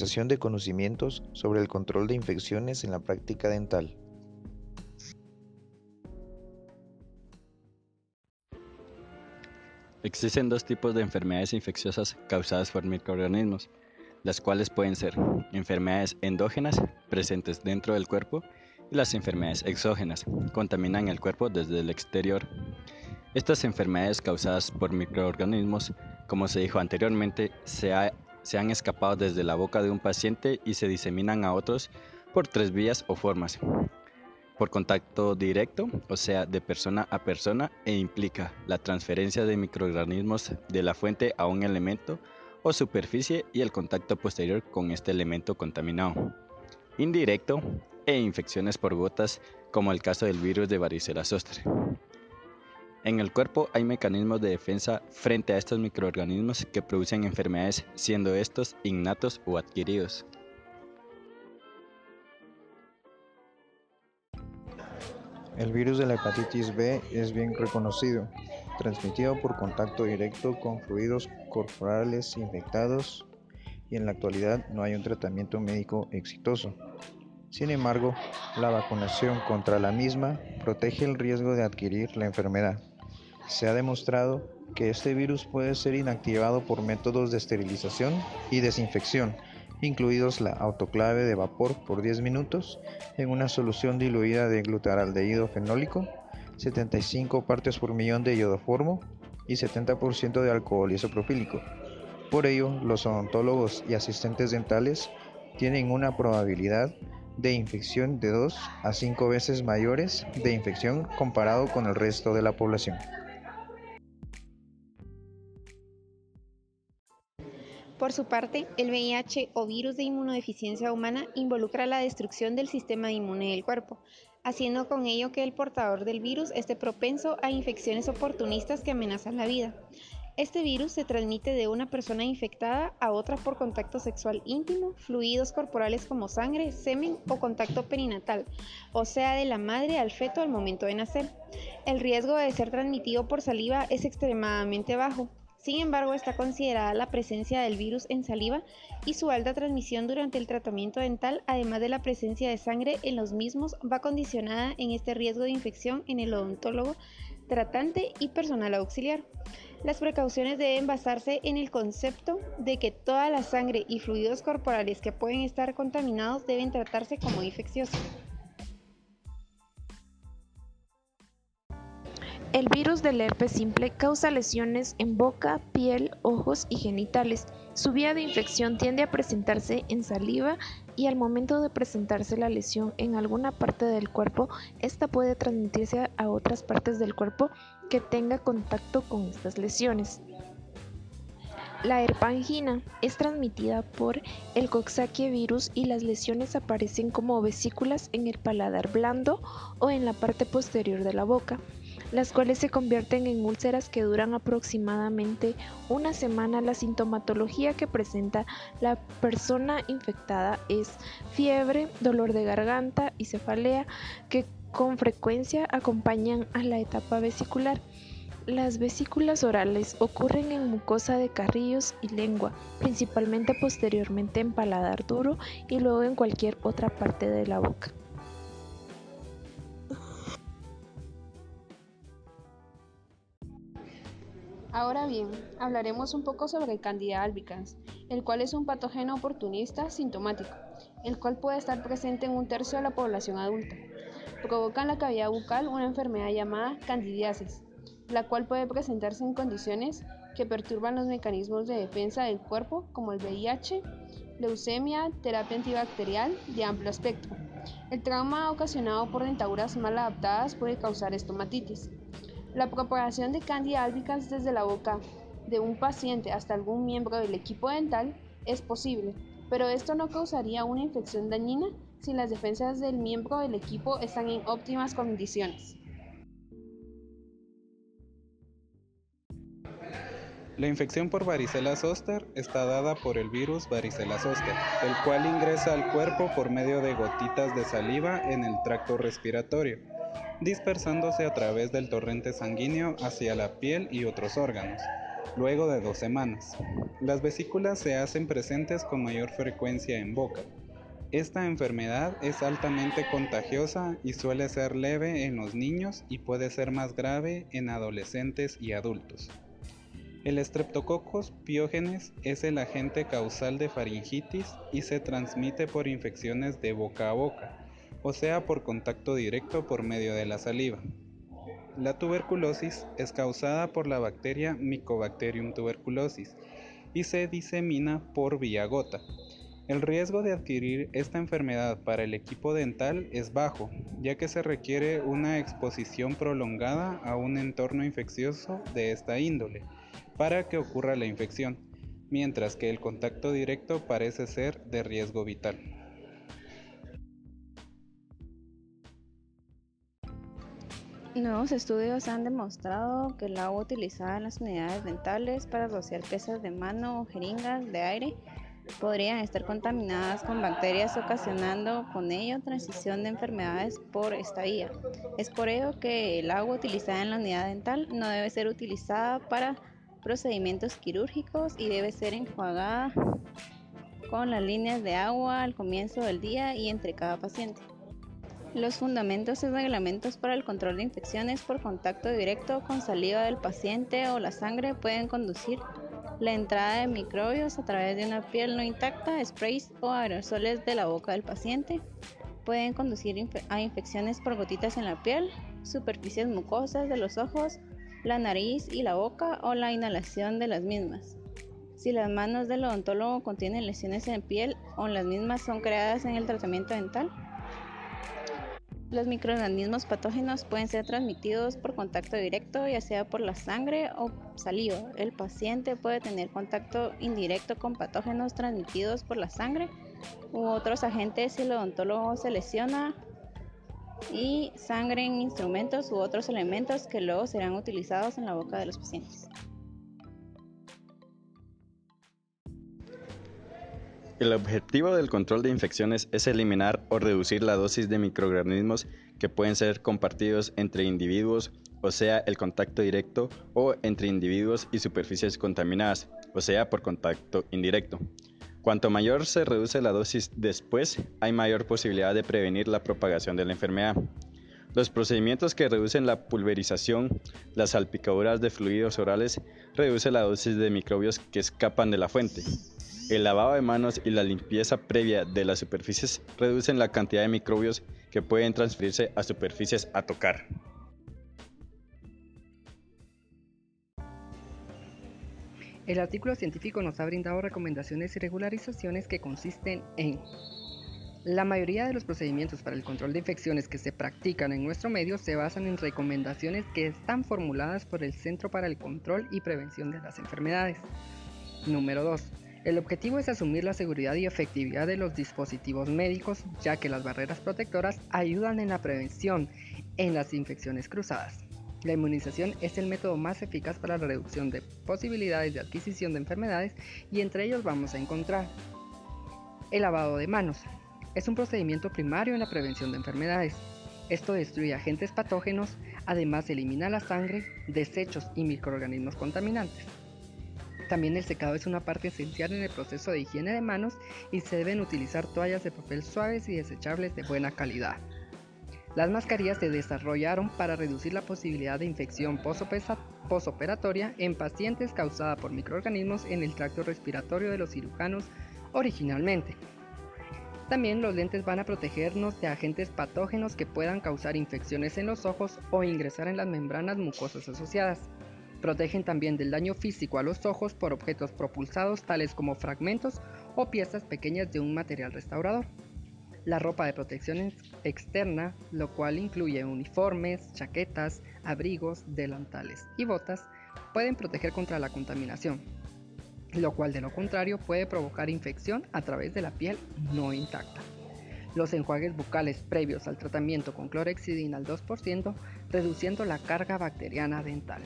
de conocimientos sobre el control de infecciones en la práctica dental. Existen dos tipos de enfermedades infecciosas causadas por microorganismos, las cuales pueden ser enfermedades endógenas presentes dentro del cuerpo y las enfermedades exógenas, contaminan el cuerpo desde el exterior. Estas enfermedades causadas por microorganismos, como se dijo anteriormente, se, se han escapado desde la boca de un paciente y se diseminan a otros por tres vías o formas, por contacto directo, o sea, de persona a persona, e implica la transferencia de microorganismos de la fuente a un elemento o superficie y el contacto posterior con este elemento contaminado. Indirecto e infecciones por gotas, como el caso del virus de varicela zoster. En el cuerpo hay mecanismos de defensa frente a estos microorganismos que producen enfermedades, siendo estos innatos o adquiridos. El virus de la hepatitis B es bien reconocido, transmitido por contacto directo con fluidos corporales infectados y en la actualidad no hay un tratamiento médico exitoso. Sin embargo, la vacunación contra la misma protege el riesgo de adquirir la enfermedad. Se ha demostrado que este virus puede ser inactivado por métodos de esterilización y desinfección incluidos la autoclave de vapor por 10 minutos en una solución diluida de glutaraldehído fenólico, 75 partes por millón de iodoformo y 70% de alcohol isopropílico. Por ello, los odontólogos y asistentes dentales tienen una probabilidad de infección de 2 a 5 veces mayores de infección comparado con el resto de la población. Por su parte, el VIH o virus de inmunodeficiencia humana involucra la destrucción del sistema inmune del cuerpo, haciendo con ello que el portador del virus esté propenso a infecciones oportunistas que amenazan la vida. Este virus se transmite de una persona infectada a otra por contacto sexual íntimo, fluidos corporales como sangre, semen o contacto perinatal, o sea, de la madre al feto al momento de nacer. El riesgo de ser transmitido por saliva es extremadamente bajo, sin embargo, está considerada la presencia del virus en saliva y su alta transmisión durante el tratamiento dental, además de la presencia de sangre en los mismos, va condicionada en este riesgo de infección en el odontólogo, tratante y personal auxiliar. Las precauciones deben basarse en el concepto de que toda la sangre y fluidos corporales que pueden estar contaminados deben tratarse como infecciosos. El virus del herpes simple causa lesiones en boca, piel, ojos y genitales. Su vía de infección tiende a presentarse en saliva y al momento de presentarse la lesión en alguna parte del cuerpo, esta puede transmitirse a otras partes del cuerpo que tenga contacto con estas lesiones. La herpangina es transmitida por el Coxsackie virus y las lesiones aparecen como vesículas en el paladar blando o en la parte posterior de la boca las cuales se convierten en úlceras que duran aproximadamente una semana. La sintomatología que presenta la persona infectada es fiebre, dolor de garganta y cefalea que con frecuencia acompañan a la etapa vesicular. Las vesículas orales ocurren en mucosa de carrillos y lengua, principalmente posteriormente en paladar duro y luego en cualquier otra parte de la boca. Ahora bien, hablaremos un poco sobre el Candida albicans, el cual es un patógeno oportunista sintomático, el cual puede estar presente en un tercio de la población adulta. Provoca en la cavidad bucal una enfermedad llamada candidiasis, la cual puede presentarse en condiciones que perturban los mecanismos de defensa del cuerpo, como el VIH, leucemia, terapia antibacterial de amplio espectro. El trauma ocasionado por dentaduras mal adaptadas puede causar estomatitis. La propagación de Candida albicans desde la boca de un paciente hasta algún miembro del equipo dental es posible, pero esto no causaría una infección dañina si las defensas del miembro del equipo están en óptimas condiciones. La infección por varicela zoster está dada por el virus varicela zoster, el cual ingresa al cuerpo por medio de gotitas de saliva en el tracto respiratorio dispersándose a través del torrente sanguíneo hacia la piel y otros órganos. luego de dos semanas. Las vesículas se hacen presentes con mayor frecuencia en boca. Esta enfermedad es altamente contagiosa y suele ser leve en los niños y puede ser más grave en adolescentes y adultos. El Streptococcus pyogenes es el agente causal de faringitis y se transmite por infecciones de boca a boca, o sea por contacto directo por medio de la saliva. La tuberculosis es causada por la bacteria Mycobacterium tuberculosis y se disemina por vía gota. El riesgo de adquirir esta enfermedad para el equipo dental es bajo, ya que se requiere una exposición prolongada a un entorno infeccioso de esta índole para que ocurra la infección, mientras que el contacto directo parece ser de riesgo vital. Nuevos estudios han demostrado que el agua utilizada en las unidades dentales para rociar piezas de mano o jeringas de aire podrían estar contaminadas con bacterias ocasionando con ello transición de enfermedades por esta vía. Es por ello que el agua utilizada en la unidad dental no debe ser utilizada para procedimientos quirúrgicos y debe ser enjuagada con las líneas de agua al comienzo del día y entre cada paciente. Los fundamentos y reglamentos para el control de infecciones por contacto directo con saliva del paciente o la sangre pueden conducir la entrada de microbios a través de una piel no intacta, sprays o aerosoles de la boca del paciente. Pueden conducir a infecciones por gotitas en la piel, superficies mucosas de los ojos, la nariz y la boca o la inhalación de las mismas. Si las manos del odontólogo contienen lesiones en piel o las mismas son creadas en el tratamiento dental, los microorganismos patógenos pueden ser transmitidos por contacto directo, ya sea por la sangre o saliva. El paciente puede tener contacto indirecto con patógenos transmitidos por la sangre u otros agentes si el odontólogo se lesiona y sangre en instrumentos u otros elementos que luego serán utilizados en la boca de los pacientes. El objetivo del control de infecciones es eliminar o reducir la dosis de microorganismos que pueden ser compartidos entre individuos, o sea, el contacto directo, o entre individuos y superficies contaminadas, o sea, por contacto indirecto. Cuanto mayor se reduce la dosis después, hay mayor posibilidad de prevenir la propagación de la enfermedad. Los procedimientos que reducen la pulverización, las salpicaduras de fluidos orales, reducen la dosis de microbios que escapan de la fuente. El lavado de manos y la limpieza previa de las superficies reducen la cantidad de microbios que pueden transferirse a superficies a tocar. El artículo científico nos ha brindado recomendaciones y regularizaciones que consisten en la mayoría de los procedimientos para el control de infecciones que se practican en nuestro medio se basan en recomendaciones que están formuladas por el Centro para el Control y Prevención de las Enfermedades. Número 2. El objetivo es asumir la seguridad y efectividad de los dispositivos médicos, ya que las barreras protectoras ayudan en la prevención en las infecciones cruzadas. La inmunización es el método más eficaz para la reducción de posibilidades de adquisición de enfermedades y entre ellos vamos a encontrar el lavado de manos. Es un procedimiento primario en la prevención de enfermedades. Esto destruye agentes patógenos, además elimina la sangre, desechos y microorganismos contaminantes. También el secado es una parte esencial en el proceso de higiene de manos y se deben utilizar toallas de papel suaves y desechables de buena calidad. Las mascarillas se desarrollaron para reducir la posibilidad de infección posoperatoria en pacientes causada por microorganismos en el tracto respiratorio de los cirujanos originalmente. También los lentes van a protegernos de agentes patógenos que puedan causar infecciones en los ojos o ingresar en las membranas mucosas asociadas. Protegen también del daño físico a los ojos por objetos propulsados tales como fragmentos o piezas pequeñas de un material restaurador. La ropa de protección externa, lo cual incluye uniformes, chaquetas, abrigos, delantales y botas, pueden proteger contra la contaminación, lo cual de lo contrario puede provocar infección a través de la piel no intacta. Los enjuagues bucales previos al tratamiento con clorexidina al 2%, reduciendo la carga bacteriana dental.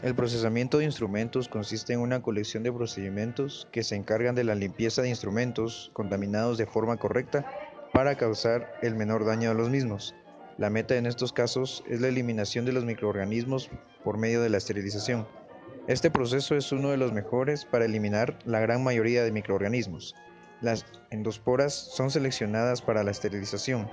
El procesamiento de instrumentos consiste en una colección de procedimientos que se encargan de la limpieza de instrumentos contaminados de forma correcta para causar el menor daño a los mismos. La meta en estos casos es la eliminación de los microorganismos por medio de la esterilización. Este proceso es uno de los mejores para eliminar la gran mayoría de microorganismos. Las endosporas son seleccionadas para la esterilización,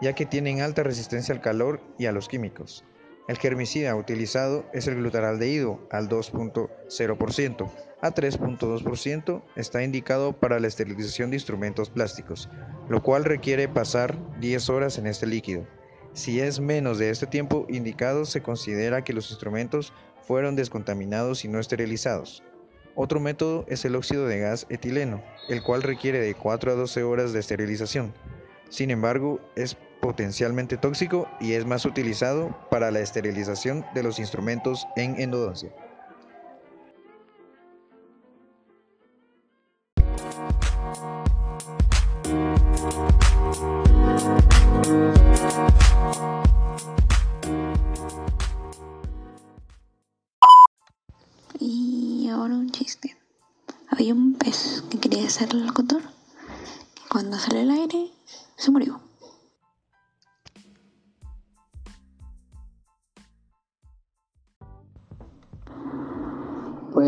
ya que tienen alta resistencia al calor y a los químicos. El germicida utilizado es el glutaraldehído al 2.0%. A 3.2% está indicado para la esterilización de instrumentos plásticos, lo cual requiere pasar 10 horas en este líquido. Si es menos de este tiempo indicado, se considera que los instrumentos fueron descontaminados y no esterilizados. Otro método es el óxido de gas etileno, el cual requiere de 4 a 12 horas de esterilización. Sin embargo, es potencialmente tóxico y es más utilizado para la esterilización de los instrumentos en endodoncia. Y ahora un chiste. Había un pez que quería ser locutor. Cuando salió el aire, se murió.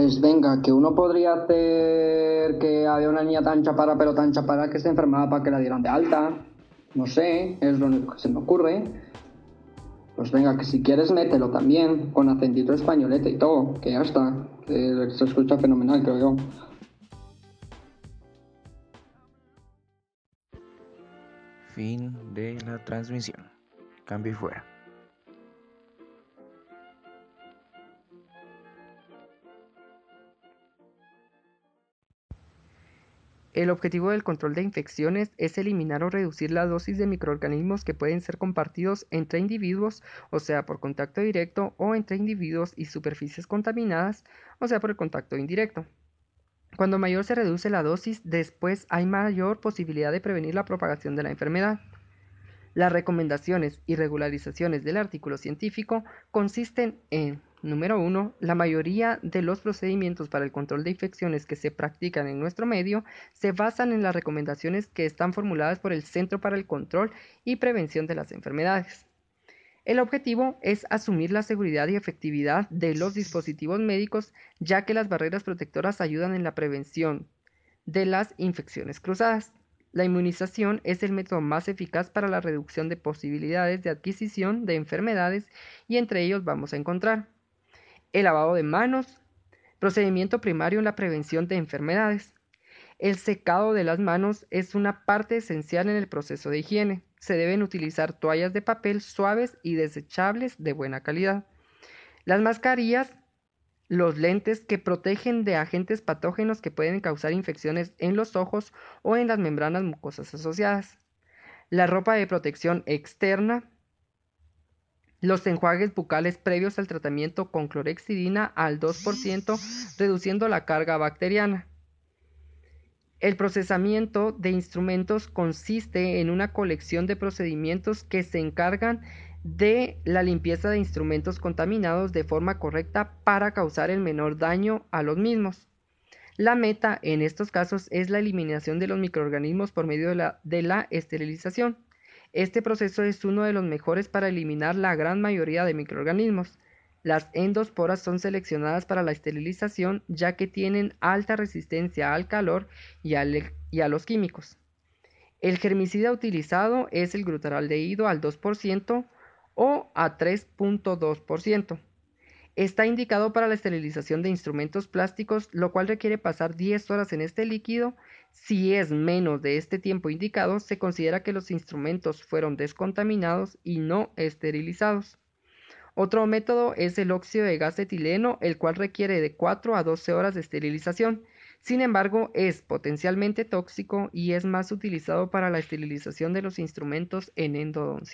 Pues venga, que uno podría hacer que había una niña tan chaparra, pero tan chaparra que se enfermaba para que la dieran de alta. No sé, es lo único que se me ocurre. Pues venga, que si quieres mételo también, con acentito españolete y todo, que ya está. Se escucha fenomenal, creo yo. Fin de la transmisión. Cambio y fuera. El objetivo del control de infecciones es eliminar o reducir la dosis de microorganismos que pueden ser compartidos entre individuos, o sea, por contacto directo, o entre individuos y superficies contaminadas, o sea, por el contacto indirecto. Cuando mayor se reduce la dosis, después hay mayor posibilidad de prevenir la propagación de la enfermedad. Las recomendaciones y regularizaciones del artículo científico consisten en Número 1. La mayoría de los procedimientos para el control de infecciones que se practican en nuestro medio se basan en las recomendaciones que están formuladas por el Centro para el Control y Prevención de las Enfermedades. El objetivo es asumir la seguridad y efectividad de los dispositivos médicos, ya que las barreras protectoras ayudan en la prevención de las infecciones cruzadas. La inmunización es el método más eficaz para la reducción de posibilidades de adquisición de enfermedades y entre ellos vamos a encontrar el lavado de manos, procedimiento primario en la prevención de enfermedades. El secado de las manos es una parte esencial en el proceso de higiene. Se deben utilizar toallas de papel suaves y desechables de buena calidad. Las mascarillas, los lentes que protegen de agentes patógenos que pueden causar infecciones en los ojos o en las membranas mucosas asociadas. La ropa de protección externa, los enjuagues bucales previos al tratamiento con clorexidina al 2%, reduciendo la carga bacteriana. El procesamiento de instrumentos consiste en una colección de procedimientos que se encargan de la limpieza de instrumentos contaminados de forma correcta para causar el menor daño a los mismos. La meta en estos casos es la eliminación de los microorganismos por medio de la, de la esterilización. Este proceso es uno de los mejores para eliminar la gran mayoría de microorganismos. Las endosporas son seleccionadas para la esterilización ya que tienen alta resistencia al calor y, a los químicos. El germicida utilizado es el glutaraldehído al 2% o a 3.2%. Está indicado para la esterilización de instrumentos plásticos, lo cual requiere pasar 10 horas en este líquido si es menos de este tiempo indicado, se considera que los instrumentos fueron descontaminados y no esterilizados. Otro método es el óxido de gas etileno, el cual requiere de 4 a 12 horas de esterilización. Sin embargo, es potencialmente tóxico y es más utilizado para la esterilización de los instrumentos en endodoncia.